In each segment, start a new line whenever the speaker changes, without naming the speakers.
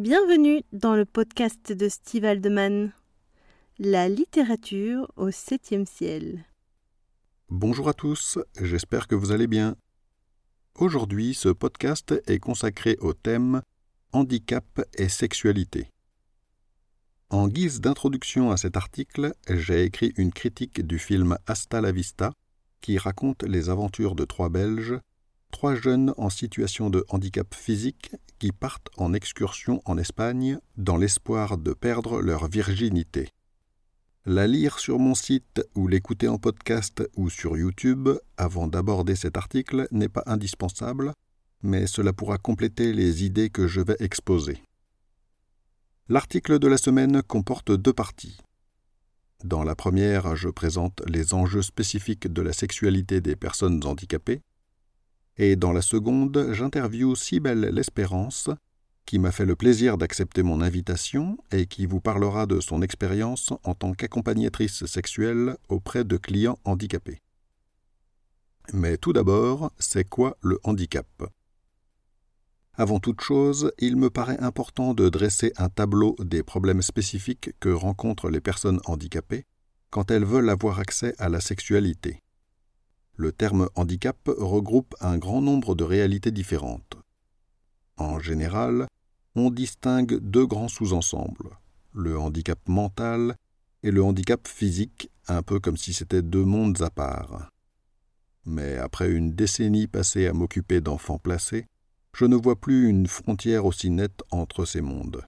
Bienvenue dans le podcast de Steve Aldeman, La littérature au septième ciel.
Bonjour à tous, j'espère que vous allez bien. Aujourd'hui, ce podcast est consacré au thème Handicap et sexualité. En guise d'introduction à cet article, j'ai écrit une critique du film Hasta la Vista, qui raconte les aventures de trois Belges, trois jeunes en situation de handicap physique qui partent en excursion en Espagne dans l'espoir de perdre leur virginité. La lire sur mon site ou l'écouter en podcast ou sur YouTube avant d'aborder cet article n'est pas indispensable, mais cela pourra compléter les idées que je vais exposer. L'article de la semaine comporte deux parties. Dans la première, je présente les enjeux spécifiques de la sexualité des personnes handicapées, et dans la seconde, j'interviewe Cybelle L'Espérance, qui m'a fait le plaisir d'accepter mon invitation et qui vous parlera de son expérience en tant qu'accompagnatrice sexuelle auprès de clients handicapés. Mais tout d'abord, c'est quoi le handicap? Avant toute chose, il me paraît important de dresser un tableau des problèmes spécifiques que rencontrent les personnes handicapées quand elles veulent avoir accès à la sexualité. Le terme handicap regroupe un grand nombre de réalités différentes. En général, on distingue deux grands sous-ensembles, le handicap mental et le handicap physique, un peu comme si c'était deux mondes à part. Mais après une décennie passée à m'occuper d'enfants placés, je ne vois plus une frontière aussi nette entre ces mondes.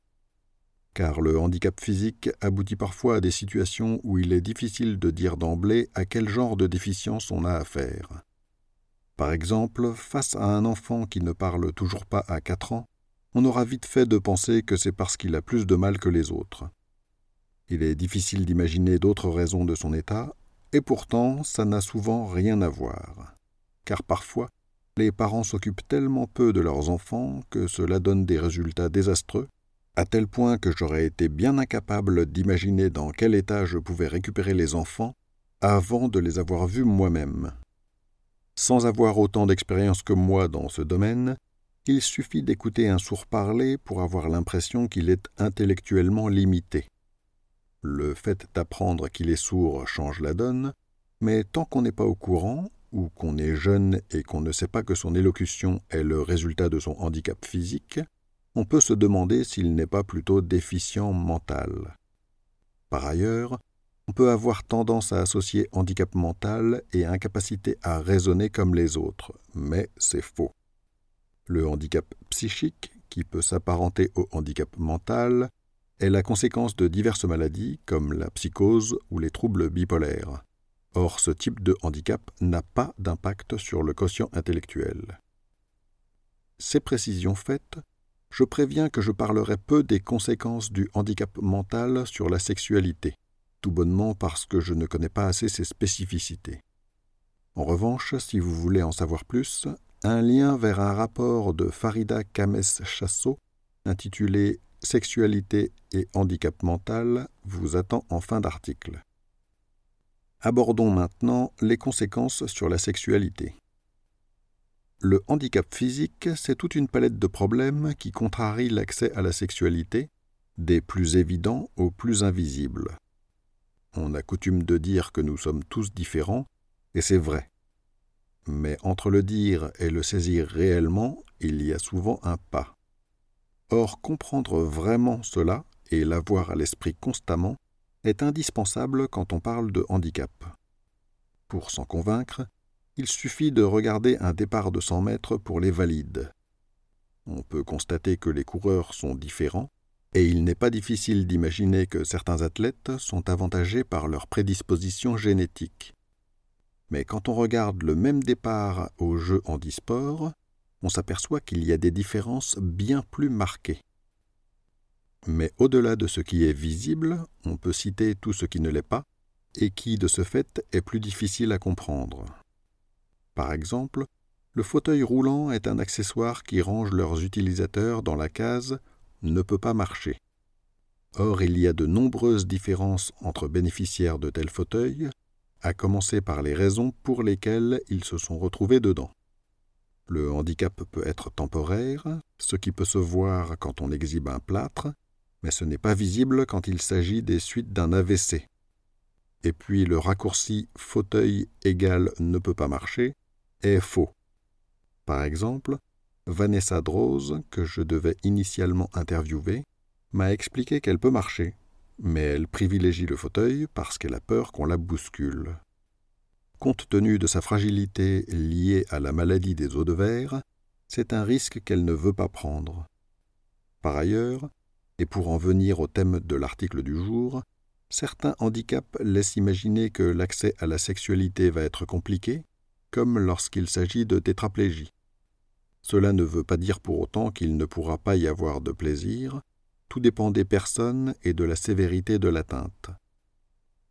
Car le handicap physique aboutit parfois à des situations où il est difficile de dire d'emblée à quel genre de déficience on a affaire. Par exemple, face à un enfant qui ne parle toujours pas à quatre ans, on aura vite fait de penser que c'est parce qu'il a plus de mal que les autres. Il est difficile d'imaginer d'autres raisons de son état, et pourtant ça n'a souvent rien à voir. Car parfois, les parents s'occupent tellement peu de leurs enfants que cela donne des résultats désastreux, à tel point que j'aurais été bien incapable d'imaginer dans quel état je pouvais récupérer les enfants avant de les avoir vus moi-même. Sans avoir autant d'expérience que moi dans ce domaine, il suffit d'écouter un sourd parler pour avoir l'impression qu'il est intellectuellement limité. Le fait d'apprendre qu'il est sourd change la donne, mais tant qu'on n'est pas au courant, ou qu'on est jeune et qu'on ne sait pas que son élocution est le résultat de son handicap physique, on peut se demander s'il n'est pas plutôt déficient mental. Par ailleurs, on peut avoir tendance à associer handicap mental et incapacité à raisonner comme les autres, mais c'est faux. Le handicap psychique, qui peut s'apparenter au handicap mental, est la conséquence de diverses maladies comme la psychose ou les troubles bipolaires. Or, ce type de handicap n'a pas d'impact sur le quotient intellectuel. Ces précisions faites, je préviens que je parlerai peu des conséquences du handicap mental sur la sexualité, tout bonnement parce que je ne connais pas assez ses spécificités. En revanche, si vous voulez en savoir plus, un lien vers un rapport de Farida Kames Chassot intitulé Sexualité et handicap mental vous attend en fin d'article. Abordons maintenant les conséquences sur la sexualité. Le handicap physique, c'est toute une palette de problèmes qui contrarient l'accès à la sexualité, des plus évidents aux plus invisibles. On a coutume de dire que nous sommes tous différents, et c'est vrai. Mais entre le dire et le saisir réellement, il y a souvent un pas. Or, comprendre vraiment cela et l'avoir à l'esprit constamment est indispensable quand on parle de handicap. Pour s'en convaincre, il suffit de regarder un départ de 100 mètres pour les valides. On peut constater que les coureurs sont différents, et il n'est pas difficile d'imaginer que certains athlètes sont avantagés par leur prédisposition génétique. Mais quand on regarde le même départ aux Jeux handisport, on s'aperçoit qu'il y a des différences bien plus marquées. Mais au-delà de ce qui est visible, on peut citer tout ce qui ne l'est pas, et qui, de ce fait, est plus difficile à comprendre. Par exemple, le fauteuil roulant est un accessoire qui range leurs utilisateurs dans la case ne peut pas marcher. Or, il y a de nombreuses différences entre bénéficiaires de tels fauteuils, à commencer par les raisons pour lesquelles ils se sont retrouvés dedans. Le handicap peut être temporaire, ce qui peut se voir quand on exhibe un plâtre, mais ce n'est pas visible quand il s'agit des suites d'un AVC. Et puis le raccourci fauteuil égal ne peut pas marcher est faux. Par exemple, Vanessa Drose, que je devais initialement interviewer, m'a expliqué qu'elle peut marcher, mais elle privilégie le fauteuil parce qu'elle a peur qu'on la bouscule. Compte tenu de sa fragilité liée à la maladie des os de verre, c'est un risque qu'elle ne veut pas prendre. Par ailleurs, et pour en venir au thème de l'article du jour, certains handicaps laissent imaginer que l'accès à la sexualité va être compliqué, comme lorsqu'il s'agit de tétraplégie. Cela ne veut pas dire pour autant qu'il ne pourra pas y avoir de plaisir, tout dépend des personnes et de la sévérité de l'atteinte.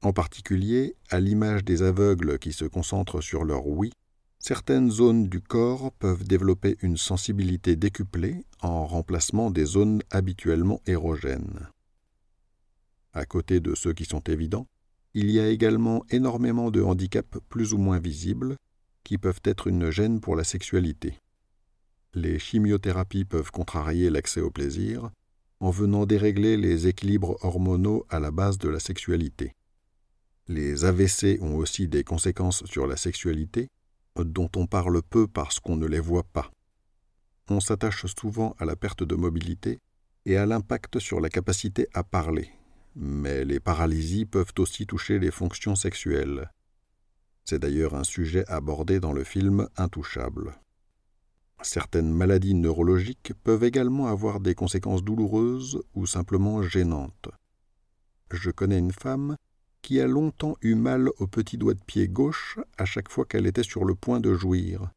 En particulier, à l'image des aveugles qui se concentrent sur leur oui, certaines zones du corps peuvent développer une sensibilité décuplée en remplacement des zones habituellement érogènes. À côté de ceux qui sont évidents, il y a également énormément de handicaps plus ou moins visibles qui peuvent être une gêne pour la sexualité. Les chimiothérapies peuvent contrarier l'accès au plaisir en venant dérégler les équilibres hormonaux à la base de la sexualité. Les AVC ont aussi des conséquences sur la sexualité, dont on parle peu parce qu'on ne les voit pas. On s'attache souvent à la perte de mobilité et à l'impact sur la capacité à parler, mais les paralysies peuvent aussi toucher les fonctions sexuelles. C'est d'ailleurs un sujet abordé dans le film Intouchable. Certaines maladies neurologiques peuvent également avoir des conséquences douloureuses ou simplement gênantes. Je connais une femme qui a longtemps eu mal au petit doigt de pied gauche à chaque fois qu'elle était sur le point de jouir.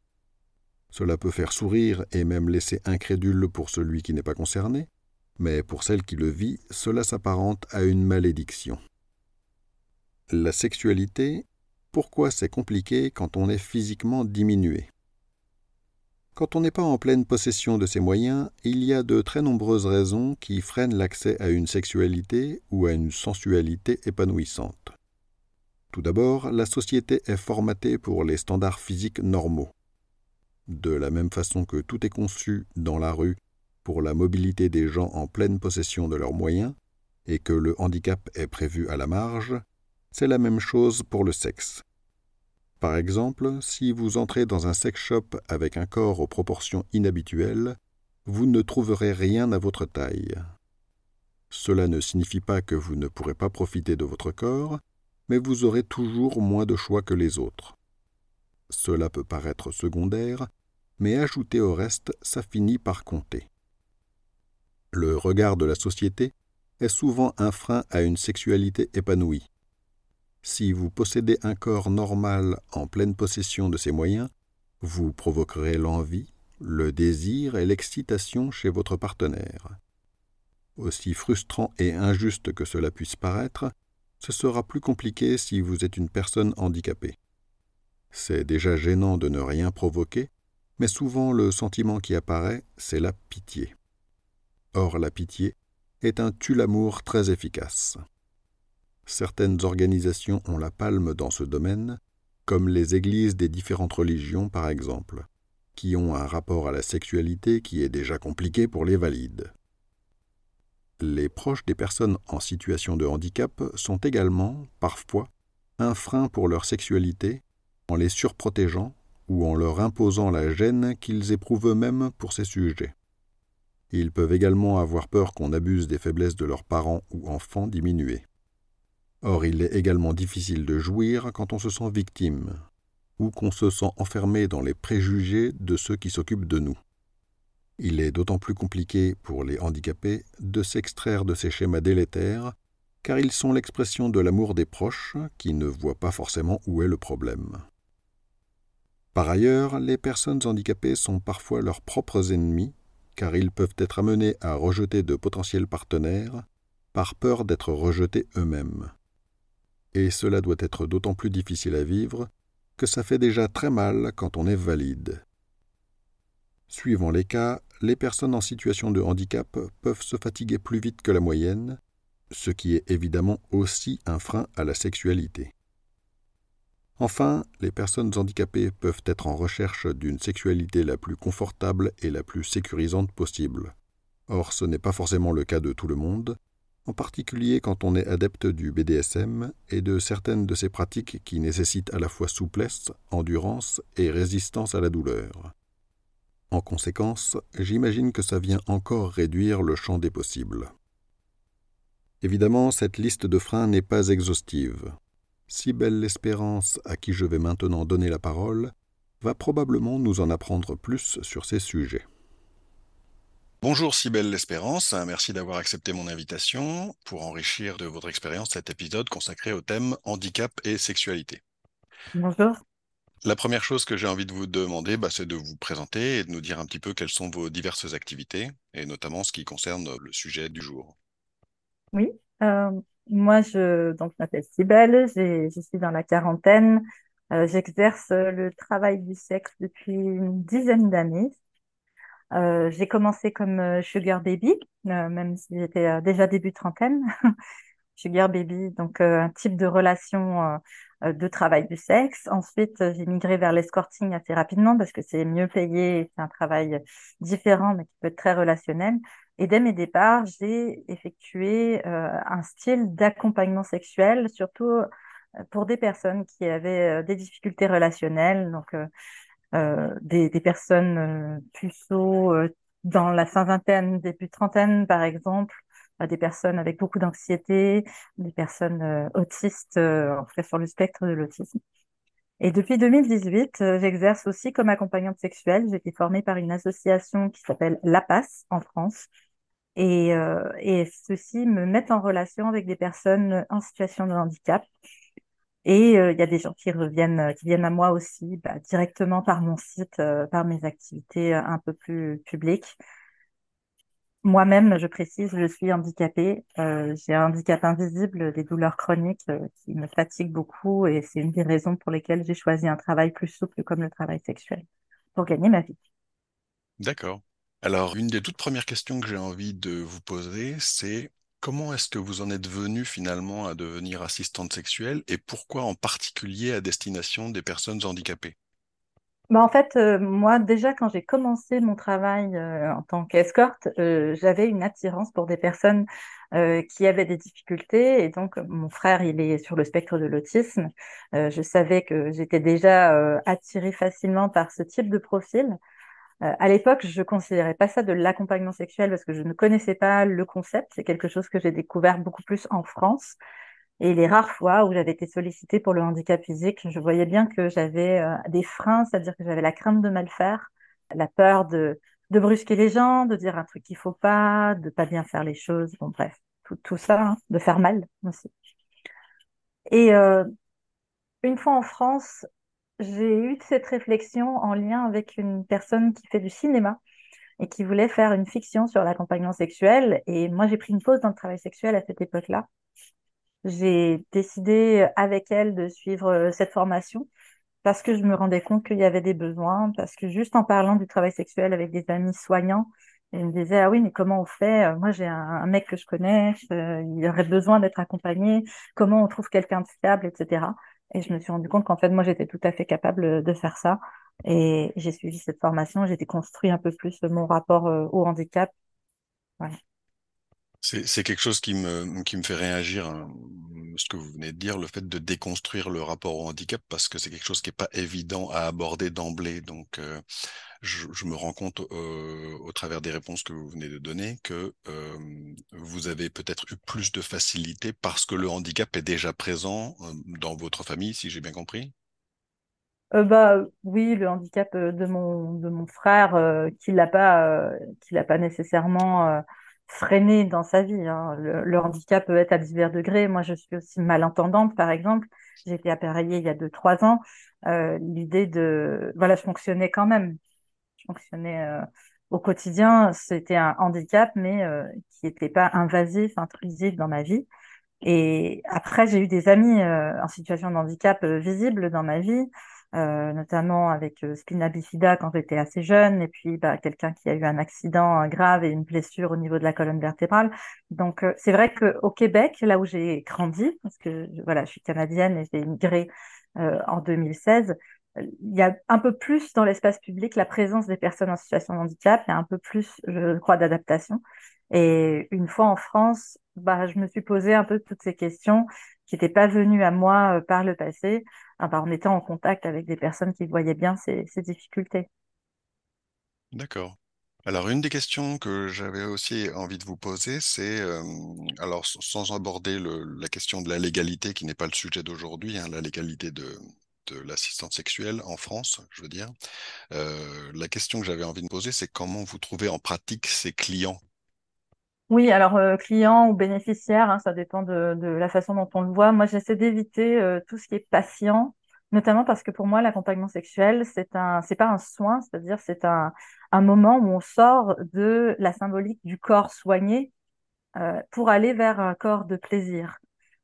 Cela peut faire sourire et même laisser incrédule pour celui qui n'est pas concerné, mais pour celle qui le vit, cela s'apparente à une malédiction. La sexualité, pourquoi c'est compliqué quand on est physiquement diminué? Quand on n'est pas en pleine possession de ses moyens, il y a de très nombreuses raisons qui freinent l'accès à une sexualité ou à une sensualité épanouissante. Tout d'abord, la société est formatée pour les standards physiques normaux. De la même façon que tout est conçu dans la rue pour la mobilité des gens en pleine possession de leurs moyens, et que le handicap est prévu à la marge, c'est la même chose pour le sexe. Par exemple, si vous entrez dans un sex shop avec un corps aux proportions inhabituelles, vous ne trouverez rien à votre taille. Cela ne signifie pas que vous ne pourrez pas profiter de votre corps, mais vous aurez toujours moins de choix que les autres. Cela peut paraître secondaire, mais ajouté au reste, ça finit par compter. Le regard de la société est souvent un frein à une sexualité épanouie. Si vous possédez un corps normal en pleine possession de ses moyens, vous provoquerez l'envie, le désir et l'excitation chez votre partenaire. Aussi frustrant et injuste que cela puisse paraître, ce sera plus compliqué si vous êtes une personne handicapée. C'est déjà gênant de ne rien provoquer, mais souvent le sentiment qui apparaît, c'est la pitié. Or la pitié est un tue-l'amour très efficace. Certaines organisations ont la palme dans ce domaine, comme les églises des différentes religions par exemple, qui ont un rapport à la sexualité qui est déjà compliqué pour les valides. Les proches des personnes en situation de handicap sont également, parfois, un frein pour leur sexualité en les surprotégeant ou en leur imposant la gêne qu'ils éprouvent eux-mêmes pour ces sujets. Ils peuvent également avoir peur qu'on abuse des faiblesses de leurs parents ou enfants diminués. Or, il est également difficile de jouir quand on se sent victime, ou qu'on se sent enfermé dans les préjugés de ceux qui s'occupent de nous. Il est d'autant plus compliqué pour les handicapés de s'extraire de ces schémas délétères, car ils sont l'expression de l'amour des proches qui ne voient pas forcément où est le problème. Par ailleurs, les personnes handicapées sont parfois leurs propres ennemis, car ils peuvent être amenés à rejeter de potentiels partenaires par peur d'être rejetés eux-mêmes et cela doit être d'autant plus difficile à vivre que ça fait déjà très mal quand on est valide. Suivant les cas, les personnes en situation de handicap peuvent se fatiguer plus vite que la moyenne, ce qui est évidemment aussi un frein à la sexualité. Enfin, les personnes handicapées peuvent être en recherche d'une sexualité la plus confortable et la plus sécurisante possible. Or, ce n'est pas forcément le cas de tout le monde, en particulier quand on est adepte du BDSM et de certaines de ces pratiques qui nécessitent à la fois souplesse, endurance et résistance à la douleur. En conséquence, j'imagine que ça vient encore réduire le champ des possibles. Évidemment, cette liste de freins n'est pas exhaustive. Si belle l'espérance à qui je vais maintenant donner la parole va probablement nous en apprendre plus sur ces sujets.
Bonjour Cybelle L'Espérance, merci d'avoir accepté mon invitation pour enrichir de votre expérience cet épisode consacré au thème handicap et sexualité.
Bonjour.
La première chose que j'ai envie de vous demander, bah, c'est de vous présenter et de nous dire un petit peu quelles sont vos diverses activités, et notamment ce qui concerne le sujet du jour.
Oui, euh, moi je donc, m'appelle Cybelle, je suis dans la quarantaine, euh, j'exerce le travail du sexe depuis une dizaine d'années, euh, j'ai commencé comme euh, sugar baby, euh, même si j'étais déjà début trentaine. sugar baby, donc un type de relation de travail du sexe. Ensuite, j'ai migré vers l'escorting assez rapidement parce que c'est mieux payé, c'est un travail différent mais qui peut être très relationnel. Et dès mes départs, j'ai effectué un style d'accompagnement sexuel, surtout pour des personnes qui avaient des difficultés relationnelles, donc euh, des, personnes euh, puceaux euh, dans la fin vingtaine, début trentaine, par exemple, des personnes avec beaucoup d'anxiété, des personnes autistes, en cas sur le spectre de l'autisme. Et depuis 2018, j'exerce aussi comme accompagnante sexuelle. J'ai été formée par une association qui s'appelle LAPAS en France. Et, et ceci me met en relation avec des personnes en situation de handicap et euh, il y a des gens qui reviennent, euh, viennent à moi aussi bah, directement par mon site, euh, par mes activités un peu plus publiques. Moi-même, je précise, je suis handicapée. j'ai un handicap invisible, des douleurs chroniques qui me fatiguent beaucoup et c'est une des raisons pour lesquelles j'ai choisi un travail plus souple comme le travail sexuel pour gagner ma vie.
D'accord. Alors, une des toutes premières questions que j'ai envie de vous poser, c'est Comment est-ce que vous en êtes venu finalement à devenir assistante sexuelle et pourquoi en particulier à destination des personnes handicapées?
Bah en fait, euh, moi déjà quand j'ai commencé mon travail euh, en tant qu'escorte, euh, j'avais une attirance pour des personnes qui avaient des difficultés et donc mon frère il est sur le spectre de l'autisme. je savais que j'étais déjà attirée facilement par ce type de profil. Euh, à l'époque, je ne considérais pas ça de l'accompagnement sexuel parce que je ne connaissais pas le concept. C'est quelque chose que j'ai découvert beaucoup plus en France. Et les rares fois où j'avais été sollicitée pour le handicap physique, je voyais bien que j'avais euh, des freins, c'est-à-dire que j'avais la crainte de mal faire, la peur de, brusquer les gens, de dire un truc qu'il faut pas, de pas bien faire les choses. Bon, bref, tout, tout ça, hein, de faire mal aussi. Et euh, une fois en France, j'ai eu cette réflexion en lien avec une personne qui fait du cinéma et qui voulait faire une fiction sur l'accompagnement sexuel. Et moi, j'ai pris une pause dans le travail sexuel à cette époque-là. J'ai décidé avec elle de suivre euh, cette formation parce que je me rendais compte qu'il y avait des besoins, parce que juste en parlant du travail sexuel avec des amis soignants, ils me disaient, ah oui, mais comment on fait? Euh, Moi, j'ai un, mec que je connais, euh, il aurait besoin d'être accompagné, comment on trouve quelqu'un de fiable, etc. Et je me suis rendu compte qu'en fait, moi, j'étais tout à fait capable de faire ça. Et j'ai suivi cette formation, j'ai déconstruit un peu plus mon rapport euh, au handicap.
C'est quelque chose qui me, qui me fait réagir, hein, ce que vous venez de dire, le fait de déconstruire le rapport au handicap, parce que c'est quelque chose qui n'est pas évident à aborder d'emblée. Donc, euh, je, me rends compte euh, au travers des réponses que vous venez de donner que euh, vous avez peut-être eu plus de facilité parce que le handicap est déjà présent euh, dans votre famille, si j'ai bien compris.
bah oui, le handicap de mon de mon frère qui l'a pas qui l'a pas nécessairement freiné dans sa vie. Hein. Le, handicap peut être à divers degrés. Moi, je suis aussi malentendante, par exemple. J'ai été appareillée il y a deux trois ans. L'idée de voilà, je fonctionnais quand même fonctionnait euh, au quotidien, c'était un handicap, mais euh, qui n'était pas invasif, intrusif dans ma vie. Et après, j'ai eu des amis euh, en situation de handicap visibles dans ma vie, notamment avec spina bifida quand j'étais assez jeune, et puis bah, quelqu'un qui a eu un accident grave et une blessure au niveau de la colonne vertébrale. Donc, c'est vrai qu'au Québec, là où j'ai grandi, parce que voilà, je suis canadienne et j'ai migré en 2016, il y a un peu plus dans l'espace public la présence des personnes en situation de handicap, il y a un peu plus, je crois, d'adaptation. Et une fois en France, bah, je me suis posé un peu toutes ces questions qui n'étaient pas venues à moi par le passé, ah bah, en étant en contact avec des personnes qui voyaient bien ces, difficultés.
D'accord. Alors, une des questions que j'avais aussi envie de vous poser, c'est, alors sans aborder la question de la légalité, qui n'est pas le sujet d'aujourd'hui, hein, la légalité de, l'assistance sexuelle en France, je veux dire, la question que j'avais envie de poser, c'est comment vous trouvez en pratique ces clients?
Oui, alors clients ou bénéficiaires, hein, ça dépend de, la façon dont on le voit. Moi, j'essaie d'éviter tout ce qui est patient, notamment parce que pour moi, l'accompagnement sexuel, c'est un, c'est pas un soin, c'est-à-dire c'est un, moment où on sort de la symbolique du corps soigné euh, pour aller vers un corps de plaisir.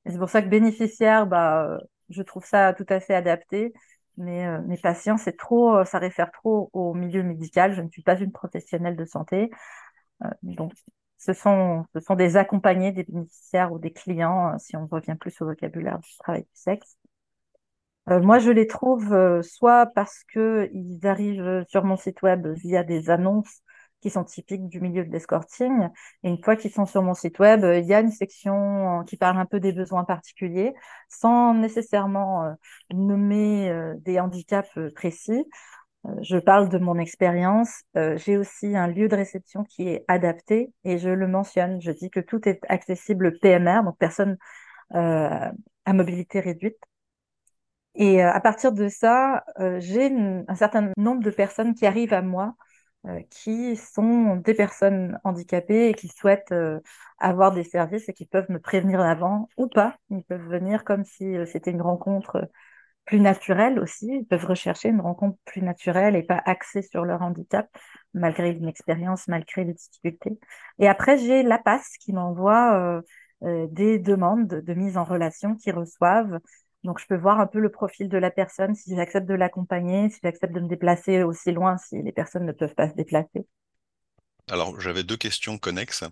Et c'est pour ça que bénéficiaire, bah, euh, je trouve ça tout à fait adapté. Mais euh, patients, c'est trop, ça réfère trop au milieu médical. Je ne suis pas une professionnelle de santé. donc, ce sont, des accompagnés, des bénéficiaires ou des clients, si on revient plus au vocabulaire du travail du sexe. Euh, moi, je les trouve euh, soit parce qu'ils arrivent sur mon site web via des annonces qui sont typiques du milieu de l'escorting. Et une fois qu'ils sont sur mon site web, il y a une section qui parle un peu des besoins particuliers, sans nécessairement euh, nommer des handicaps précis. Je parle de mon expérience. J'ai aussi un lieu de réception qui est adapté et je le mentionne. Je dis que tout est accessible PMR, donc personne à mobilité réduite. Et euh, à partir de ça, euh, j'ai un certain nombre de personnes qui arrivent à moi, euh, qui sont des personnes handicapées et qui souhaitent avoir des services et qui peuvent me prévenir avant ou pas. Ils peuvent venir comme si c'était une rencontre plus naturelle aussi. Ils peuvent rechercher une rencontre plus naturelle et pas axée sur leur handicap, malgré une expérience, malgré les difficultés. Et après, j'ai la passe qui m'envoie des demandes de mise en relation qu'ils reçoivent donc, je peux voir un peu le profil de la personne, si j'accepte de l'accompagner, si j'accepte de me déplacer aussi loin, si les personnes ne peuvent pas se déplacer.
Alors, j'avais deux questions connexes.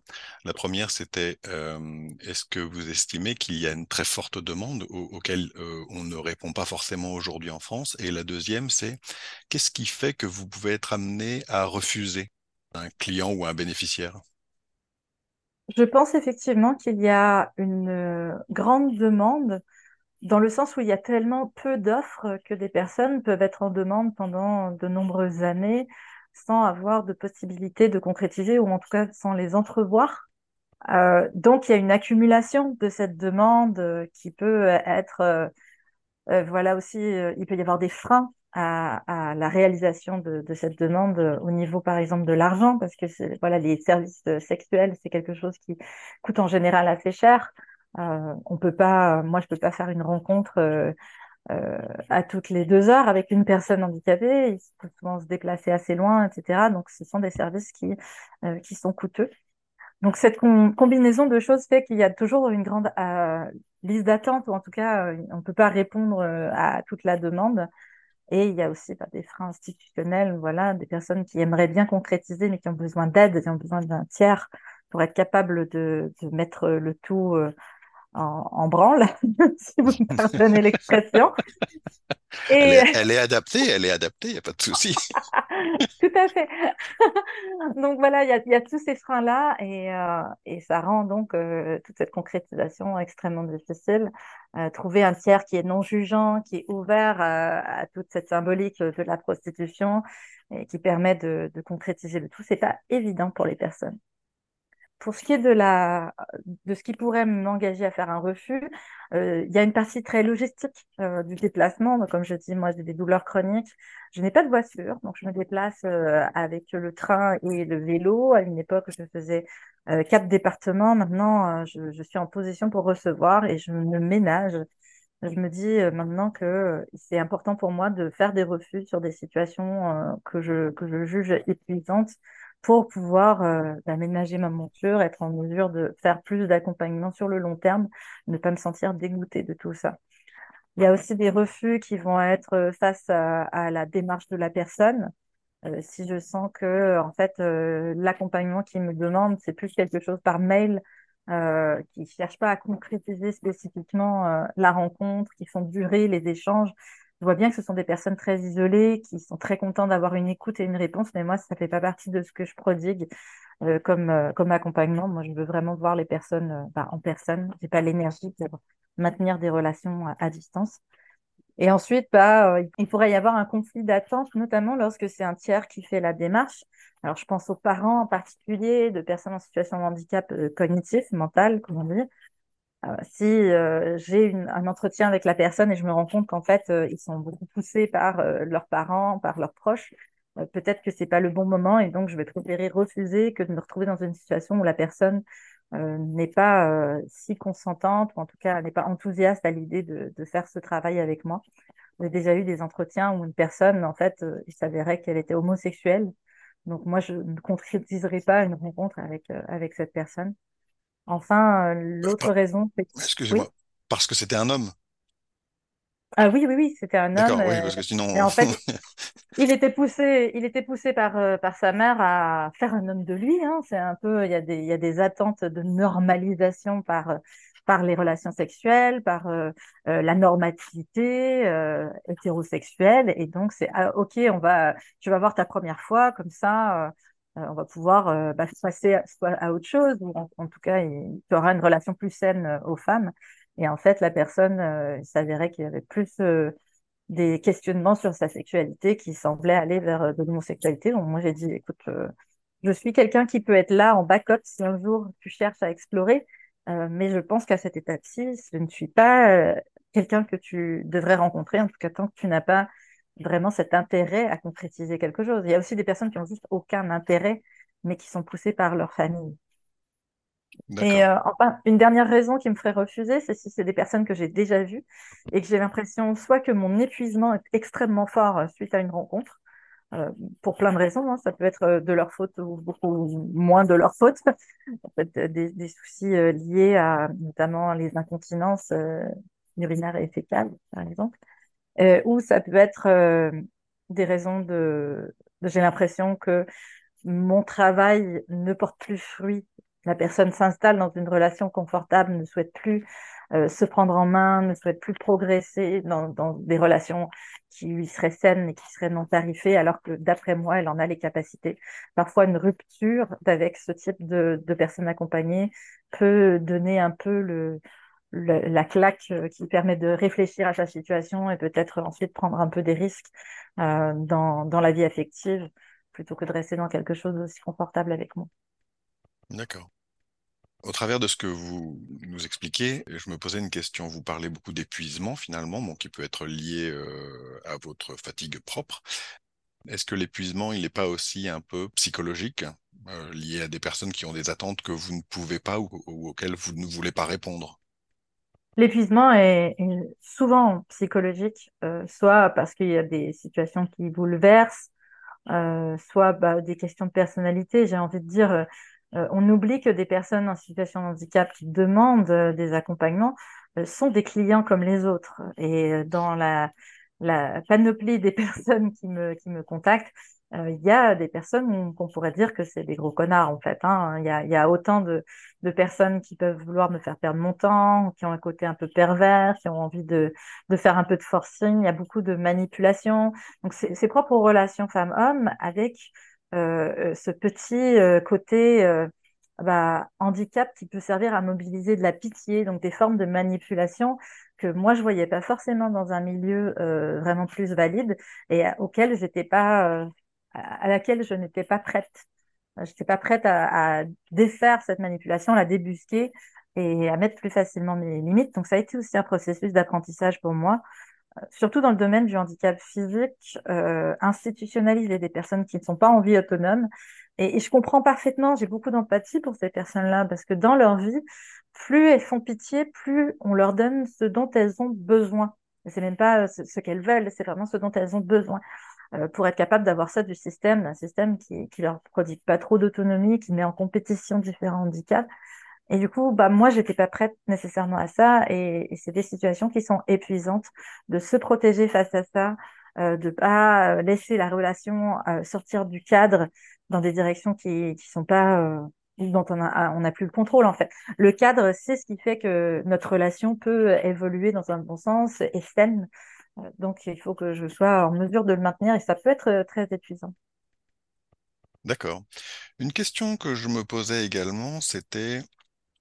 La première, c'était euh, est-ce que vous estimez qu'il y a une très forte demande auquel euh, on ne répond pas forcément aujourd'hui en France? Et la deuxième, c'est qu'est-ce qui fait que vous pouvez être amené à refuser un client ou un bénéficiaire?
Je pense effectivement qu'il y a une euh, grande demande dans le sens où il y a tellement peu d'offres que des personnes peuvent être en demande pendant de nombreuses années sans avoir de possibilité de concrétiser ou en tout cas sans les entrevoir. Euh, donc il y a une accumulation de cette demande euh, qui peut être, euh, euh, voilà aussi, il peut y avoir des freins à, la réalisation de, cette demande au niveau par exemple de l'argent parce que voilà les services sexuels c'est quelque chose qui coûte en général assez cher. On peut pas, moi, je peux pas faire une rencontre euh, euh, à toutes les deux heures avec une personne handicapée. Il faut souvent se déplacer assez loin, etc. Donc, ce sont des services qui, qui sont coûteux. Donc, cette combinaison de choses fait qu'il y a toujours une grande liste d'attente, ou en tout cas, on ne peut pas répondre à toute la demande. Et il y a aussi bah, des freins institutionnels, voilà, des personnes qui aimeraient bien concrétiser, mais qui ont besoin d'aide, qui ont besoin d'un tiers pour être capable de, de mettre le tout en, branle, si vous me pardonnez l'expression.
Elle, est, adaptée, elle est adaptée, il n'y a pas de souci.
Tout à fait. donc voilà, il y a, tous ces freins-là et, euh, et, ça rend donc euh, toute cette concrétisation extrêmement difficile. Euh, trouver un tiers qui est non jugeant, qui est ouvert à, toute cette symbolique de la prostitution et qui permet de, de concrétiser le tout, c'est pas évident pour les personnes. Pour ce qui est de, la, de ce qui pourrait m'engager à faire un refus, euh, il y a une partie très logistique euh, du déplacement. comme je dis, moi, j'ai des douleurs chroniques. Je n'ai pas de voiture, donc je me déplace euh, avec le train et le vélo. À une époque, je faisais quatre départements. Maintenant, je, je, suis en position pour recevoir et je me ménage. Je me dis maintenant que c'est important pour moi de faire des refus sur des situations que, je, que je juge épuisantes pour pouvoir euh, aménager ma monture, être en mesure de faire plus d'accompagnement sur le long terme, ne pas me sentir dégoûtée de tout ça. Il y a aussi des refus qui vont être euh, face à, la démarche de la personne. Euh, si je sens que en fait l'accompagnement qu'il me demande c'est plus quelque chose par mail euh, qui cherchent pas à concrétiser spécifiquement la rencontre, qui font durer les échanges. Je vois bien que ce sont des personnes très isolées, qui sont très contents d'avoir une écoute et une réponse, mais moi, ça fait pas partie de ce que je prodigue euh, comme, euh, comme accompagnement. Moi, je veux vraiment voir les personnes euh, bah, en personne. J'ai pas l'énergie pour maintenir des relations à, distance. Et ensuite, bah, il pourrait y avoir un conflit d'attente, notamment lorsque c'est un tiers qui fait la démarche. Alors, je pense aux parents en particulier, de personnes en situation de handicap cognitif, mental, comment dire. Euh, si euh, j'ai un entretien avec la personne et je me rends compte qu'en fait, euh, ils sont beaucoup poussés par euh, leurs parents, par leurs proches, euh, peut-être que c'est pas le bon moment et donc je vais préférer refuser que de me retrouver dans une situation où la personne euh, n'est pas si consentante ou en tout cas n'est pas enthousiaste à l'idée de, de faire ce travail avec moi. J'ai déjà eu des entretiens où une personne, en fait, il s'avérait qu'elle était homosexuelle. Donc moi, je ne concrétiserai pas une rencontre avec, avec cette personne. Enfin, euh, l'autre raison, c'est que...
Excusez-moi,
Oui.
parce que c'était un homme.
Ah oui, oui, oui, c'était un homme.
Oui,
euh,
parce que sinon,
et en fait, il était poussé, il était poussé par, euh, par sa mère à faire un homme de lui. Hein. C'est un peu, il y a des, il y a des attentes de normalisation par, par les relations sexuelles, par euh, la normativité euh, hétérosexuelle. Et donc, c'est ah, OK, on va, tu vas voir ta première fois, comme ça, euh, on va pouvoir euh, bah, passer à, soit à autre chose, ou en, tout cas, il y aura une relation plus saine euh, aux femmes. Et en fait, la personne, euh, il s'avérait qu'il y avait plus euh, des questionnements sur sa sexualité qui semblaient aller vers euh, de l'homosexualité. Donc moi, j'ai dit, écoute, euh, je suis quelqu'un qui peut être là en backup si un jour tu cherches à explorer, euh, mais je pense qu'à cette étape-ci, je ne suis pas euh, quelqu'un que tu devrais rencontrer, en tout cas tant que tu n'as pas vraiment cet intérêt à concrétiser quelque chose. Il y a aussi des personnes qui ont juste aucun intérêt, mais qui sont poussées par leur famille. Et euh, enfin, une dernière raison qui me ferait refuser, c'est si c'est des personnes que j'ai déjà vues et que j'ai l'impression soit que mon épuisement est extrêmement fort euh, suite à une rencontre, euh, pour plein de raisons, hein, ça peut être de leur faute ou beaucoup moins de leur faute, en fait, des, des soucis liés à notamment les incontinences euh, urinaires et fécales, par exemple, euh, ou ça peut être euh, des raisons de, j'ai l'impression que mon travail ne porte plus fruit. La personne s'installe dans une relation confortable, ne souhaite plus euh, se prendre en main, ne souhaite plus progresser dans, dans des relations qui lui seraient saines et qui seraient non tarifées, alors que d'après moi, elle en a les capacités. Parfois, une rupture avec ce type de, de personnes accompagnées peut donner un peu le, le- la claque euh, qui permet de réfléchir à sa situation et peut-être ensuite prendre un peu des risques euh, dans, dans la vie affective plutôt que de rester dans quelque chose d'aussi confortable avec moi.
D'accord. Au travers de ce que vous nous expliquez, je me posais une question. Vous parlez beaucoup d'épuisement finalement, bon, qui peut être lié euh, à votre fatigue propre. Est-ce que l'épuisement, il n'est pas aussi un peu psychologique, lié à des personnes qui ont des attentes que vous ne pouvez pas ou auxquelles vous ne voulez pas répondre?
L'épuisement est, souvent psychologique, euh, soit parce qu'il y a des situations qui bouleversent, euh, soit bah, des questions de personnalité. J'ai envie de dire, euh, on oublie que des personnes en situation de handicap qui demandent des accompagnements sont des clients comme les autres. Et dans la, panoplie des personnes qui me, contactent, il y a des personnes qu'on pourrait dire que c'est des gros connards en fait. Hein. Il y a, autant de, personnes qui peuvent vouloir me faire perdre mon temps, qui ont un côté un peu pervers, qui ont envie de, faire un peu de forcing. Il y a beaucoup de manipulation. Donc, c'est propre aux relations femmes-hommes avec euh, euh, ce petit euh, côté euh, bah, handicap qui peut servir à mobiliser de la pitié, donc des formes de manipulation que moi je voyais pas forcément dans un milieu euh, vraiment plus valide et auquel j'étais pas, euh, à laquelle je n'étais pas prête. Je n'étais pas prête à, à défaire cette manipulation, la débusquer et à mettre plus facilement mes limites. Donc ça a été aussi un processus d'apprentissage pour moi surtout dans le domaine du handicap physique, euh, institutionnaliser des personnes qui ne sont pas en vie autonome. Et, et je comprends parfaitement, j'ai beaucoup d'empathie pour ces personnes-là, parce que dans leur vie, plus elles font pitié, plus on leur donne ce dont elles ont besoin. C'est même pas ce, ce qu'elles veulent, c'est vraiment ce dont elles ont besoin euh, pour être capable d'avoir ça du système, un système qui, qui leur prodigue pas trop d'autonomie, qui met en compétition différents handicaps. Et du coup, bah, moi, j'étais pas prête nécessairement à ça. Et, et c'est des situations qui sont épuisantes de se protéger face à ça, euh, de pas euh, laisser la relation euh, sortir du cadre dans des directions qui qui sont pas euh, dont on a, on n'a plus le contrôle en fait. Le cadre, c'est ce qui fait que notre relation peut évoluer dans un bon sens et saine. Donc, il faut que je sois en mesure de le maintenir et ça peut être très épuisant.
D'accord. Une question que je me posais également, c'était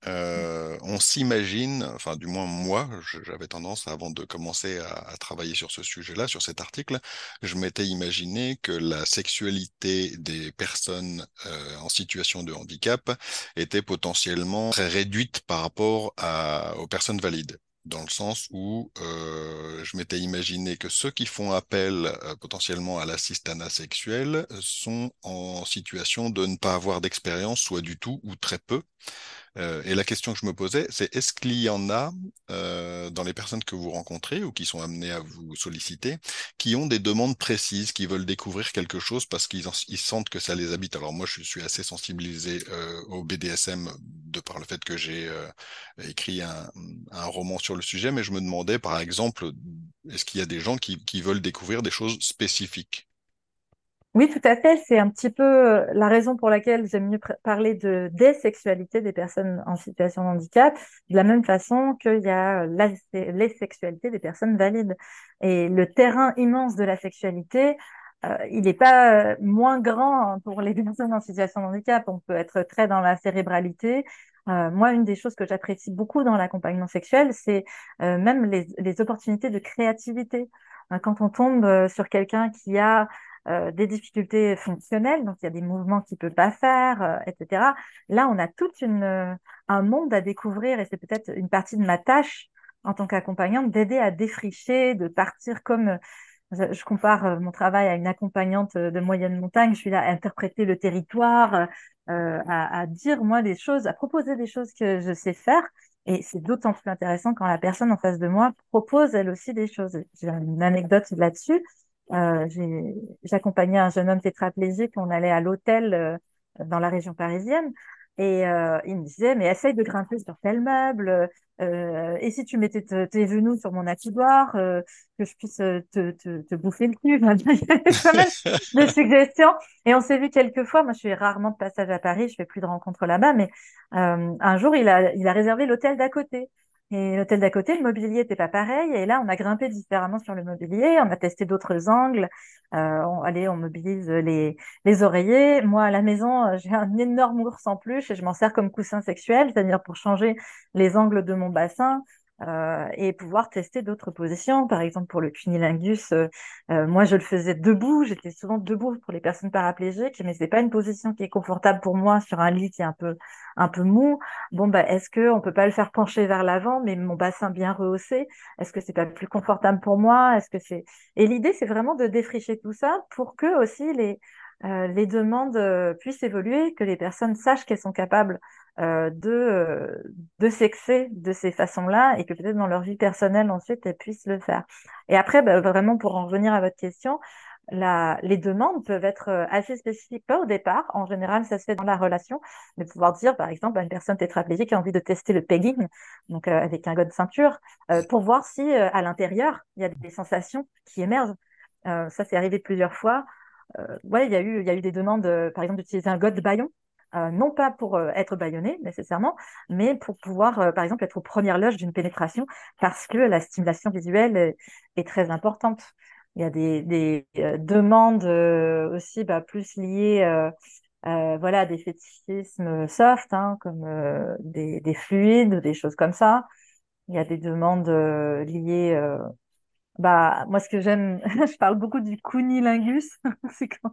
euh, on s'imagine, enfin du moins moi, j'avais tendance avant de commencer à, travailler sur ce sujet-là, sur cet article, je m'étais imaginé que la sexualité des personnes euh, en situation de handicap était potentiellement très réduite par rapport aux personnes valides dans le sens où euh, je m'étais imaginé que ceux qui font appel potentiellement à l'assistanat sexuel sont en situation de ne pas avoir d'expérience, soit du tout ou très peu. Euh, et la question que je me posais, c'est est-ce qu'il y en a euh, dans les personnes que vous rencontrez ou qui sont amenées à vous solliciter, qui ont des demandes précises, qui veulent découvrir quelque chose parce qu'ils sentent que ça les habite. Alors moi, je suis assez sensibilisé euh, au BDSM de par le fait que j'ai écrit un, roman sur le sujet, mais je me demandais, par exemple, est-ce qu'il y a des gens qui veulent découvrir des choses spécifiques?
Oui, tout à fait. C'est un petit peu euh, la raison pour laquelle j'aime mieux parler de des sexualités des personnes en situation de handicap, de la même façon qu'il y a la, les sexualités des personnes valides. Et le terrain immense de la sexualité, euh, il n'est pas euh, moins grand pour les personnes en situation de handicap. On peut être très dans la cérébralité. moi, une des choses que j'apprécie beaucoup dans l'accompagnement sexuel, c'est même les, opportunités de créativité. Quand on tombe sur quelqu'un qui a euh, des difficultés fonctionnelles, donc il y a des mouvements qu'il peut pas faire, euh, etc. Là, on a tout euh, un monde à découvrir et c'est peut-être une partie de ma tâche en tant qu'accompagnante d'aider à défricher, de partir comme je, compare mon travail à une accompagnante de moyenne montagne. Je suis là à interpréter le territoire, à, dire moi des choses, à proposer des choses que je sais faire. Et c'est d'autant plus intéressant quand la personne en face de moi propose elle aussi des choses. J'ai une anecdote là-dessus. Euh, J'accompagnais un jeune homme tétraplégique, on allait à l'hôtel euh, dans la région parisienne, et euh, il me disait, mais essaye de grimper sur tel meuble, euh, et si tu mettais tes genoux sur mon accoudoir, euh, que je puisse te, te, te bouffer le cul. il y quand même des suggestions. Et on s'est vu quelques fois. Moi, je suis rarement de passage à Paris, je fais plus de rencontres là-bas, mais un jour, il a, il a réservé l'hôtel d'à côté. Et l'hôtel d'à côté, le mobilier n'était pas pareil. Et là, on a grimpé différemment sur le mobilier. On a testé d'autres angles. Euh, on, allez, on mobilise les, les oreillers. Moi, à la maison, euh, j'ai un énorme ours en peluche et je m'en sers comme coussin sexuel, c'est-à-dire pour changer les angles de mon bassin. Euh, et pouvoir tester d'autres positions. Par exemple, pour le cunilingus, euh, euh, moi, je le faisais debout. J'étais souvent debout pour les personnes paraplégiques, mais c'est pas une position qui est confortable pour moi sur un lit qui est un peu un peu mou. Bon, bah, est-ce que on peut pas le faire pencher vers l'avant, mais mon bassin bien rehaussé? Est-ce que c'est pas plus confortable pour moi? Est-ce que c'est Et l'idée, c'est vraiment de défricher tout ça pour que aussi les les demandes puissent évoluer, que les personnes sachent qu'elles sont capables euh, de, euh, de sexer de ces façons-là et que peut-être dans leur vie personnelle ensuite elles puissent le faire. Et après, bah, vraiment pour en revenir à votre question, la, les demandes peuvent être euh, assez spécifiques, pas au départ. En général, ça se fait dans la relation, de pouvoir dire, par exemple, à une personne tétraplégique qui a envie de tester le pegging, donc avec un god ceinture, pour voir si à l'intérieur il y a des sensations qui émergent. ça, c'est arrivé plusieurs fois. ouais, il y a eu, il y a eu des demandes, par exemple, d'utiliser un god de baillon euh, non pas pour euh, être baïonné nécessairement, mais pour pouvoir, euh, par exemple, être aux premières loges d'une pénétration, parce que la stimulation visuelle est, très importante. Il y a des, des demandes aussi bah, plus liées voilà, à des fétichismes soft, hein, comme des, des, fluides, des choses comme ça. Il y a des demandes liées bah, moi, ce que j'aime, je parle beaucoup du cunilingus. c'est quand,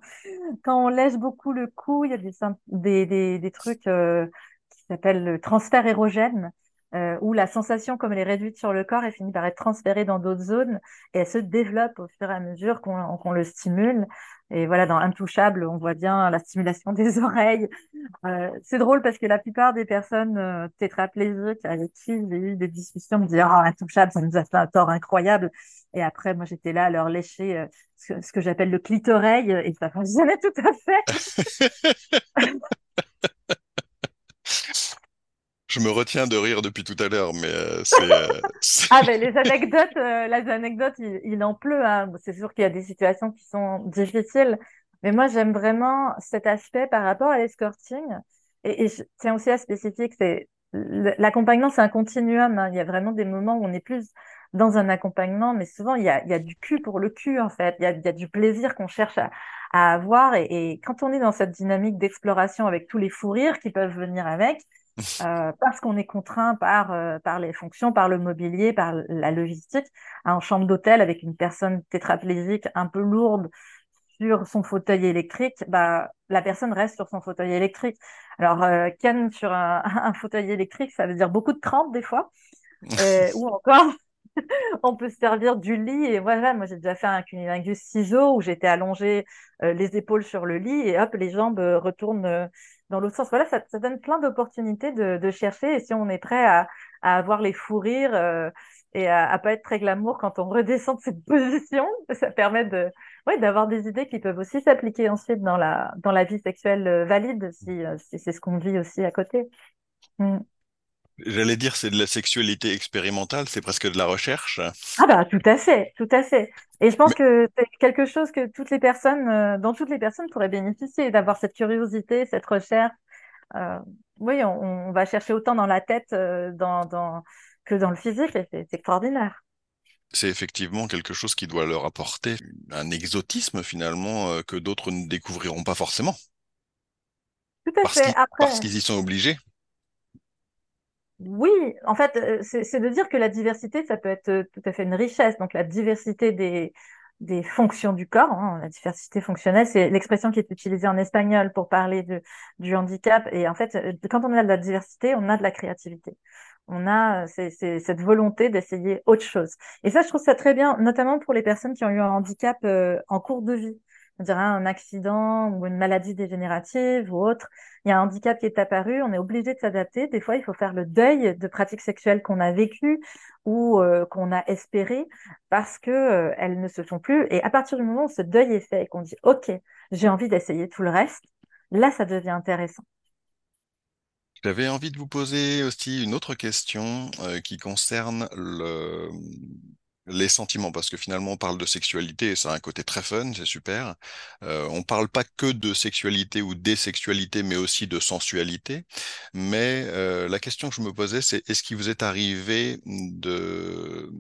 quand, on lèche beaucoup le cou, il y a des, des, des, des trucs euh, qui s'appellent le transfert érogène, euh, où la sensation, comme elle est réduite sur le corps, elle finit par être transférée dans d'autres zones et elle se développe au fur et à mesure qu'on le stimule. Et voilà, dans Intouchable, on voit bien la stimulation des oreilles. Euh, c'est drôle parce que la plupart des personnes euh, tétraplégiques avec qui j'ai eu des discussions me disaient oh, Intouchable, ça nous a fait un tort incroyable. Et après, moi, j'étais là à leur lécher euh, ce, que j'appelle le clitoreille et ça fonctionnait tout à fait.
Je me retiens de rire depuis tout à l'heure, mais euh,
euh, c'est. ah ben les anecdotes, euh, les anecdotes, il, en pleut. Hein. C'est sûr qu'il y a des situations qui sont difficiles, mais moi j'aime vraiment cet aspect par rapport à l'escorting. et, c'est tiens aussi à spécifique, c'est l'accompagnement, c'est un continuum. Hein. Il y a vraiment des moments où on est plus dans un accompagnement, mais souvent il y a, il y a du cul pour le cul en fait. Il y a, il y a du plaisir qu'on cherche à, à avoir. Et, et, quand on est dans cette dynamique d'exploration avec tous les fous rires qui peuvent venir avec, euh, parce qu'on est contraint par, euh, par les fonctions, par le mobilier, par la logistique, en chambre d'hôtel avec une personne tétraplégique un peu lourde sur son fauteuil électrique, bah, la personne reste sur son fauteuil électrique. Alors, euh, Ken sur un, un, fauteuil électrique, ça veut dire beaucoup de crampes des fois, ou encore on peut se servir du lit. Et voilà, moi j'ai déjà fait un cunilingus ciseau où j'étais allongée euh, les épaules sur le lit et hop, les jambes euh, retournent euh, dans l'autre sens. Voilà, ça, donne plein d'opportunités de, chercher. Et si on est prêt à, avoir les fous rires et à, à, pas être très glamour quand on redescend de cette position, ça permet de, d'avoir des idées qui peuvent aussi s'appliquer ensuite dans la, vie sexuelle valide si, si c'est ce qu'on vit aussi à côté.
Mm. J'allais dire c'est de la sexualité expérimentale, c'est presque de la recherche.
Ah bah tout à fait, tout à fait. Et je pense Mais... que c'est quelque chose que toutes les personnes, euh, dont toutes les personnes pourraient bénéficier, d'avoir cette curiosité, cette recherche. Euh, oui, on, on, va chercher autant dans la tête euh, dans, dans, que dans le physique, et c'est extraordinaire.
C'est effectivement quelque chose qui doit leur apporter un exotisme finalement que d'autres ne découvriront pas forcément.
Tout à
parce
fait. Après...
Parce qu'ils y sont obligés.
Oui, en fait, euh, c'est de dire que la diversité, ça peut être euh, tout à fait une richesse. Donc, la diversité des, des fonctions du corps, hein, la diversité fonctionnelle, c'est l'expression qui est utilisée en espagnol pour parler de, du handicap. Et en fait, euh, quand on a de la diversité, on a de la créativité. On a cette volonté d'essayer autre chose. Et ça, je trouve ça très bien, notamment pour les personnes qui ont eu un handicap en cours de vie on dirait un accident ou une maladie dégénérative ou autre, il y a un handicap qui est apparu, on est obligé de s'adapter. Des fois, il faut faire le deuil de pratiques sexuelles qu'on a vécues ou euh, qu'on a espérées parce que euh, elles ne se font plus. Et à partir du moment où ce deuil est fait et qu'on dit OK, j'ai envie d'essayer tout le reste, là, ça devient intéressant.
J'avais envie de vous poser aussi une autre question euh, qui concerne le, les sentiments, parce que finalement on parle de sexualité et ça a un côté très fun, c'est super. Euh, on parle pas que de sexualité ou des sexualités, mais aussi de sensualité. Mais euh, la question que je me posais, c'est est-ce qu'il vous est arrivé de,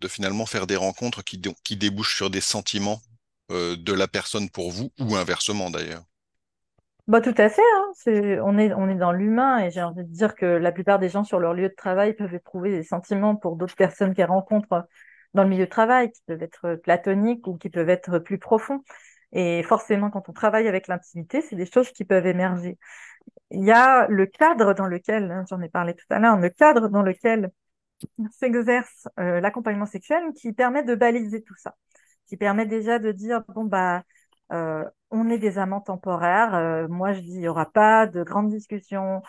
de finalement faire des rencontres qui, qui débouchent sur des sentiments euh, de la personne pour vous, ou inversement d'ailleurs?
Bah, tout à fait. Hein. On, est, on est dans l'humain et j'ai envie de dire que la plupart des gens sur leur lieu de travail peuvent éprouver des sentiments pour d'autres personnes qu'elles rencontrent dans le milieu de travail, qui peuvent être platoniques ou qui peuvent être plus profonds. Et forcément, quand on travaille avec l'intimité, c'est des choses qui peuvent émerger. Il y a le cadre dans lequel, hein, j'en ai parlé tout à l'heure, le cadre dans lequel s'exerce euh, l'accompagnement sexuel qui permet de baliser tout ça, qui permet déjà de dire, bon, bah, euh, on est des amants temporaires. Euh, moi, je dis, il n'y aura pas de grandes discussions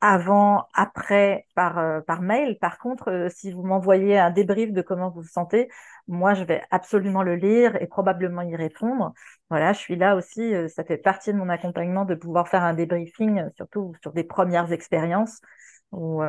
avant, après, par, euh, par mail. Par contre, euh, si vous m'envoyez un débrief de comment vous vous sentez, moi, je vais absolument le lire et probablement y répondre. Voilà, je suis là aussi. Euh, ça fait partie de mon accompagnement de pouvoir faire un débriefing, surtout sur des premières expériences. Où,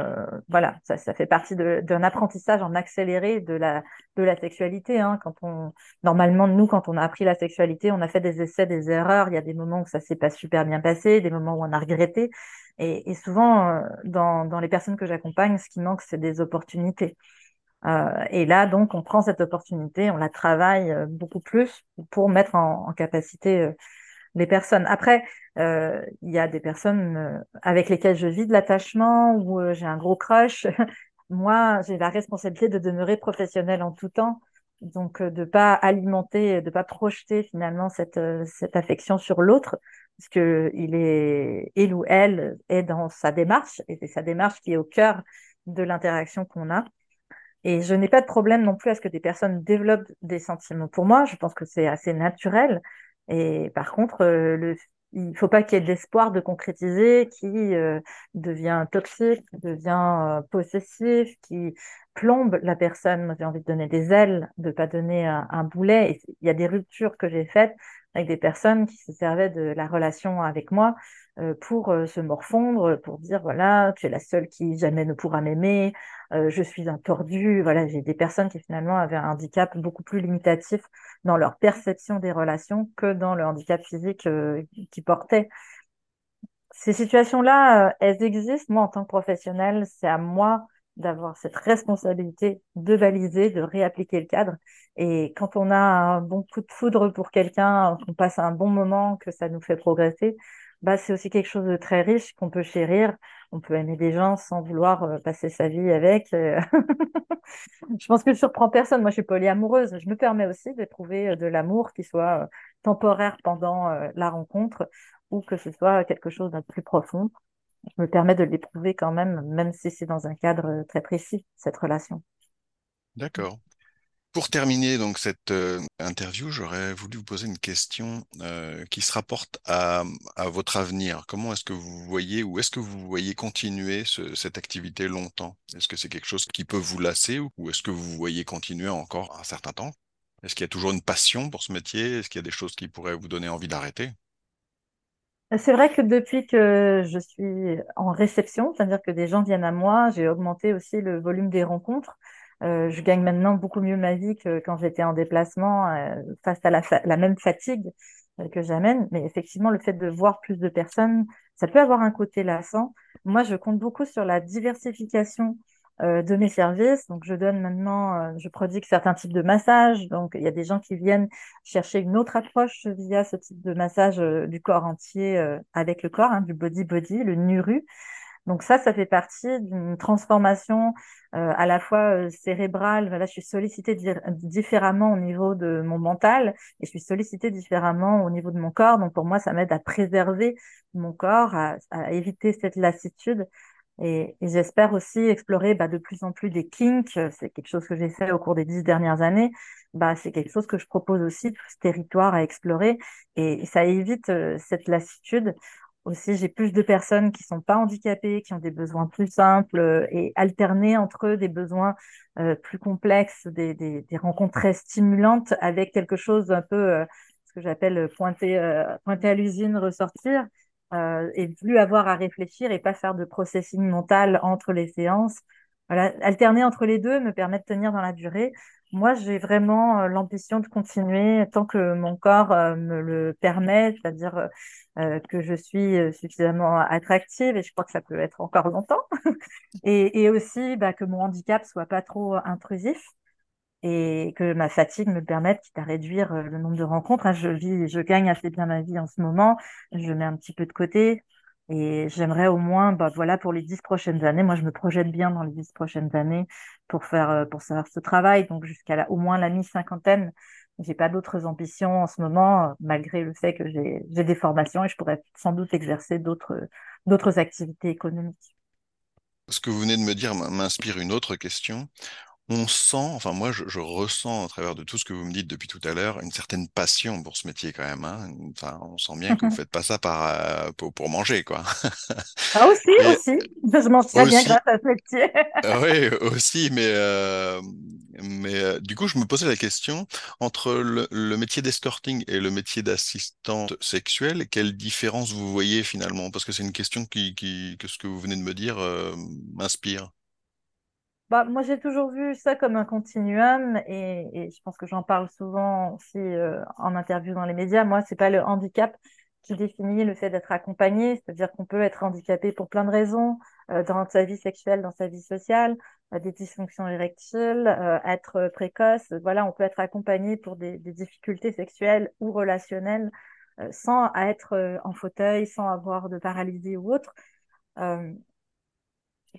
voilà, ça, ça fait partie d'un apprentissage en accéléré de la, de la sexualité. Hein. Quand on, normalement, nous, quand on a appris la sexualité, on a fait des essais, des erreurs. Il y a des moments où ça s'est pas super bien passé, des moments où on a regretté. Et, et souvent, euh, dans, dans, les personnes que j'accompagne, ce qui manque, c'est des opportunités. Euh, et là, donc, on prend cette opportunité, on la travaille euh, beaucoup plus pour mettre en, en capacité euh, les personnes. Après, euh, il y a des personnes euh, avec lesquelles je vis de l'attachement ou j'ai un gros crush. Moi, j'ai la responsabilité de demeurer professionnelle en tout temps. Donc, de pas alimenter, de pas projeter finalement cette, cette affection sur l'autre, parce que il est, il ou elle est dans sa démarche, et c'est sa démarche qui est au cœur de l'interaction qu'on a. Et je n'ai pas de problème non plus à ce que des personnes développent des sentiments. Pour moi, je pense que c'est assez naturel. Et par contre, euh, il ne faut pas qu'il y ait d'espoir de concrétiser qui euh, devient toxique, devient euh, possessif, qui plombe la personne. Moi, j'ai envie de donner des ailes, de pas donner un, boulet. Et il y a des ruptures que j'ai faites avec des personnes qui se servaient de la relation avec moi euh, pour euh, se morfondre, pour dire voilà, tu es la seule qui jamais ne pourra m'aimer, euh, je suis un tordu. Voilà, j'ai des personnes qui finalement avaient un handicap beaucoup plus limitatif dans leur perception des relations que dans le handicap physique qu'ils portaient. ces situations-là, elles existent. Moi, en tant que professionnelle, c'est à moi d'avoir cette responsabilité de baliser, de réappliquer le cadre. Et quand on a un bon coup de foudre pour quelqu'un, qu'on passe un bon moment, que ça nous fait progresser, bah, c'est aussi quelque chose de très riche qu'on peut chérir. On peut aimer des gens sans vouloir euh, passer sa vie avec. Euh. je pense que je surprends personne. Moi, je suis polyamoureuse. Je me permets aussi d'éprouver euh, de l'amour qui soit temporaire pendant la rencontre ou que ce soit quelque chose d'un plus profond. Je me permets de l'éprouver quand même, même si c'est dans un cadre très précis, cette relation.
D'accord. Pour terminer donc cette euh, interview, j'aurais voulu vous poser une question euh, qui se rapporte à, votre avenir. Comment est-ce que vous voyez ou est-ce que vous voyez continuer cette activité longtemps? Est-ce que c'est quelque chose qui peut vous lasser ou est-ce que vous voyez continuer encore un certain temps? Est-ce qu'il y a toujours une passion pour ce métier? Est-ce qu'il y a des choses qui pourraient vous donner envie d'arrêter?
C'est vrai que depuis que je suis en réception, c'est-à-dire que des gens viennent à moi, j'ai augmenté aussi le volume des rencontres. Euh, je gagne maintenant beaucoup mieux ma vie que quand j'étais en déplacement euh, face à la, la même fatigue euh, que j'amène. Mais effectivement, le fait de voir plus de personnes, ça peut avoir un côté lassant. Moi, je compte beaucoup sur la diversification de mes services. Donc, je donne maintenant, je prodigue certains types de massages. Donc, il y a des gens qui viennent chercher une autre approche via ce type de massage du corps entier avec le corps, hein, du body-body, le NURU. Donc ça, ça fait partie d'une transformation euh, à la fois euh, cérébrale. Voilà, je suis sollicitée différemment au niveau de mon mental et je suis sollicitée différemment au niveau de mon corps. Donc pour moi, ça m'aide à préserver mon corps, à, éviter cette lassitude. Et, j'espère aussi explorer bah, de plus en plus des kinks. C'est quelque chose que j'ai fait au cours des dix dernières années. Bah, c'est quelque chose que je propose aussi, tout ce territoire à explorer. Et ça évite euh, cette lassitude aussi, j'ai plus de personnes qui sont pas handicapées, qui ont des besoins plus simples euh, et alterner entre eux des besoins euh, plus complexes, des, rencontres très stimulantes avec quelque chose un peu, ce que j'appelle pointer, pointer à l'usine, ressortir, et plus avoir à réfléchir et pas faire de processing mental entre les séances. Voilà, alterner entre les deux me permet de tenir dans la durée. Moi, j'ai vraiment l'ambition de continuer tant que mon corps me le permet, c'est-à-dire euh, que je suis euh, suffisamment attractive et je crois que ça peut être encore longtemps. et, et, aussi bah, que mon handicap soit pas trop intrusif et que ma fatigue me permette quitte à réduire euh, le nombre de rencontres. Hein, je vis, je gagne assez bien ma vie en ce moment. Je mets un petit peu de côté et j'aimerais au moins, bah, voilà, pour les dix prochaines années. Moi, je me projette bien dans les dix prochaines années pour faire, pour faire ce travail. Donc, jusqu'à au moins la mi-cinquantaine, j'ai pas d'autres ambitions en ce moment, malgré le fait que j'ai des formations et je pourrais sans doute exercer d'autres d'autres activités économiques.
Ce que vous venez de me dire m'inspire une autre question on sent, enfin moi je, ressens à travers de tout ce que vous me dites depuis tout à l'heure, une certaine passion pour ce métier quand même. Hein. Enfin, on sent bien que vous faites pas ça par, euh, pour, manger, quoi.
ah aussi, aussi. Je mange très bien grâce à ce métier.
Ah oui, aussi, mais euh, mais euh, du coup je me posais la question entre le, métier d'escorting et le métier d'assistante sexuelle, quelle différence vous voyez finalement? Parce que c'est une question qui, qui, que ce que vous venez de me dire m'inspire.
Bah, moi, j'ai toujours vu ça comme un continuum et, je pense que j'en parle souvent aussi euh, en interview dans les médias. Moi, c'est pas le handicap qui définit le fait d'être accompagné, c'est-à-dire qu'on peut être handicapé pour plein de raisons, euh, dans sa vie sexuelle, dans sa vie sociale, euh, des dysfonctions érectiles, être précoce. Voilà, on peut être accompagné pour des, difficultés sexuelles ou relationnelles sans être en fauteuil, sans avoir de paralysie ou autre.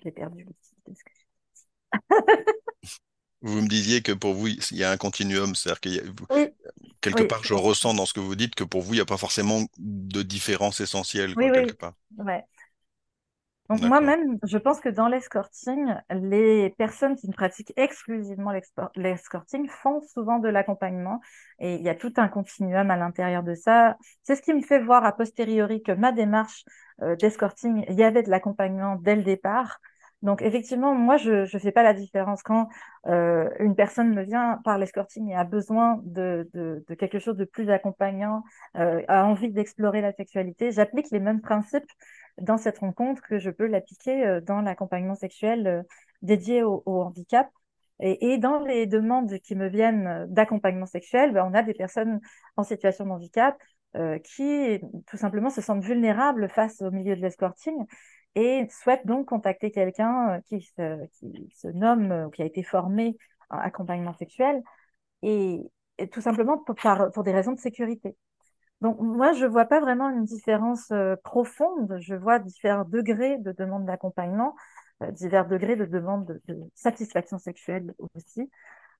j'ai perdu le titre
vous me disiez que pour vous, il y a un continuum, c'est-à-dire a, quelque part, je ressens dans ce que vous dites que pour vous, il n'y a pas forcément de différence essentielle,
oui,
quelque part.
Donc moi-même, je pense que dans l'escorting, les personnes qui ne pratiquent exclusivement l'escorting font souvent de l'accompagnement et il y a tout un continuum à l'intérieur de ça. C'est ce qui me fait voir a posteriori que ma démarche euh, d'escorting, il y avait de l'accompagnement dès le départ. Donc effectivement, moi, je ne fais pas la différence. Quand euh, une personne me vient par l'escorting et a besoin de, quelque chose de plus accompagnant, euh, a envie d'explorer la sexualité, j'applique les mêmes principes dans cette rencontre que je peux l'appliquer euh, dans l'accompagnement sexuel dédié au, handicap. Et, et, dans les demandes qui me viennent d'accompagnement sexuel, ben, on a des personnes en situation de handicap qui tout simplement se sentent vulnérables face au milieu de l'escorting et souhaitent donc contacter quelqu'un qui se, qui se nomme ou qui a été formé en accompagnement sexuel et, tout simplement pour, des raisons de sécurité. Donc moi, je vois pas vraiment une différence profonde. Je vois différents degrés de demande d'accompagnement, divers degrés de demande de, satisfaction sexuelle aussi.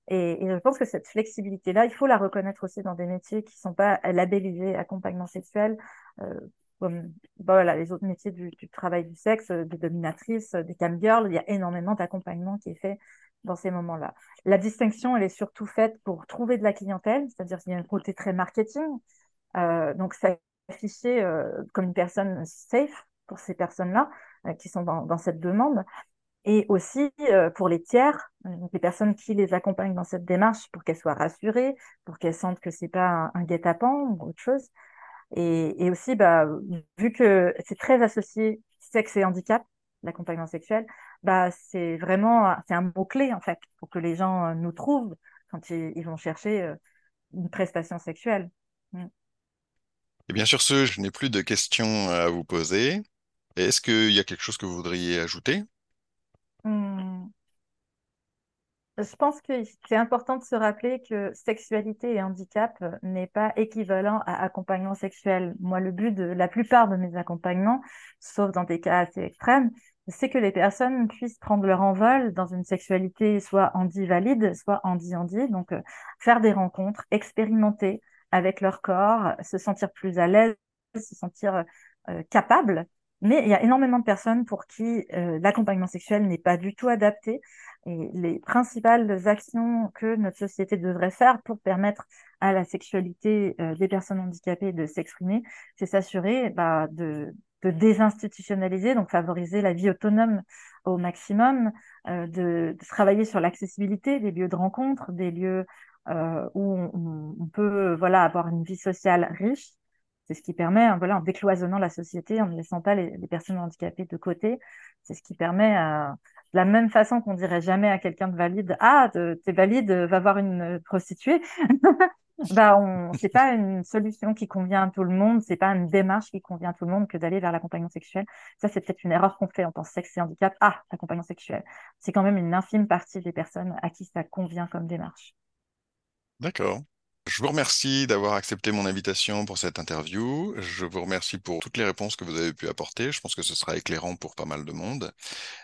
Et, je pense que cette flexibilité-là, il faut la reconnaître aussi dans des métiers qui ne sont pas labellisés accompagnement sexuel, euh, comme bah voilà, les autres métiers du, travail du sexe, des dominatrices, des camgirls. Il y a énormément d'accompagnement qui est fait dans ces moments-là. La distinction, elle est surtout faite pour trouver de la clientèle, c'est-à-dire qu'il y a un côté très marketing. Euh, donc, s'afficher euh, comme une personne safe pour ces personnes-là euh, qui sont dans, cette demande et aussi euh, pour les tiers, les personnes qui les accompagnent dans cette démarche pour qu'elles soient rassurées, pour qu'elles sentent que c'est pas un, guet-apens ou autre chose. Et, et aussi, bah, vu que c'est très associé sexe et handicap, l'accompagnement sexuel, bah, c'est vraiment c'est un mot-clé en fait pour que les gens euh, nous trouvent quand ils, vont chercher euh, une prestation sexuelle. Mm.
Et bien sûr, ce, je n'ai plus de questions à vous poser. Est-ce qu'il y a quelque chose que vous voudriez ajouter?
Hmm. Je pense que c'est important de se rappeler que sexualité et handicap euh, n'est pas équivalent à accompagnement sexuel. Moi, le but de la plupart de mes accompagnements, sauf dans des cas assez extrêmes, c'est que les personnes puissent prendre leur envol dans une sexualité soit handi-valide, soit handi-handi, donc euh, faire des rencontres, expérimenter avec leur corps, se sentir plus à l'aise, se sentir euh, capable mais il y a énormément de personnes pour qui euh, l'accompagnement sexuel n'est pas du tout adapté. Et les principales actions que notre société devrait faire pour permettre à la sexualité euh, des personnes handicapées de s'exprimer, c'est s'assurer bah, de, désinstitutionnaliser, donc favoriser la vie autonome au maximum, euh, de, de, travailler sur l'accessibilité des lieux de rencontre, des lieux où on, on, peut voilà avoir une vie sociale riche c'est ce qui permet, hein, voilà, en décloisonnant la société, en ne laissant pas les, personnes handicapées de côté, c'est ce qui permet, euh, de la même façon qu'on dirait jamais à quelqu'un de valide, ah, t'es valide, va voir une prostituée. bah, on, c'est pas une solution qui convient à tout le monde, c'est pas une démarche qui convient à tout le monde que d'aller vers l'accompagnement sexuel. Ça, c'est peut-être une erreur qu'on fait tant que sexe et handicap. Ah, l'accompagnement sexuel. C'est quand même une infime partie des personnes à qui ça convient comme démarche.
D'accord. Je vous remercie d'avoir accepté mon invitation pour cette interview. Je vous remercie pour toutes les réponses que vous avez pu apporter. Je pense que ce sera éclairant pour pas mal de monde.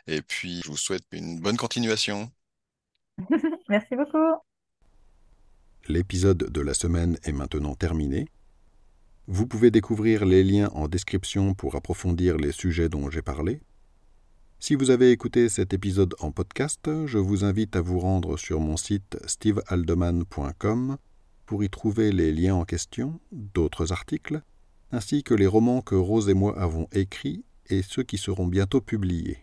Et puis, je vous souhaite une bonne continuation.
Merci beaucoup.
L'épisode de la semaine est maintenant terminé. Vous pouvez découvrir les liens en description pour approfondir les sujets dont j'ai parlé. Si vous avez écouté cet épisode en podcast, je vous invite à vous rendre sur mon site stevealdeman.com pour y trouver les liens en question, d'autres articles, ainsi que les romans que Rose et moi avons écrits et ceux qui seront bientôt publiés.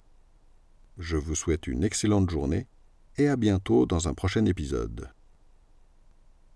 Je vous souhaite une excellente journée et à bientôt dans un prochain épisode.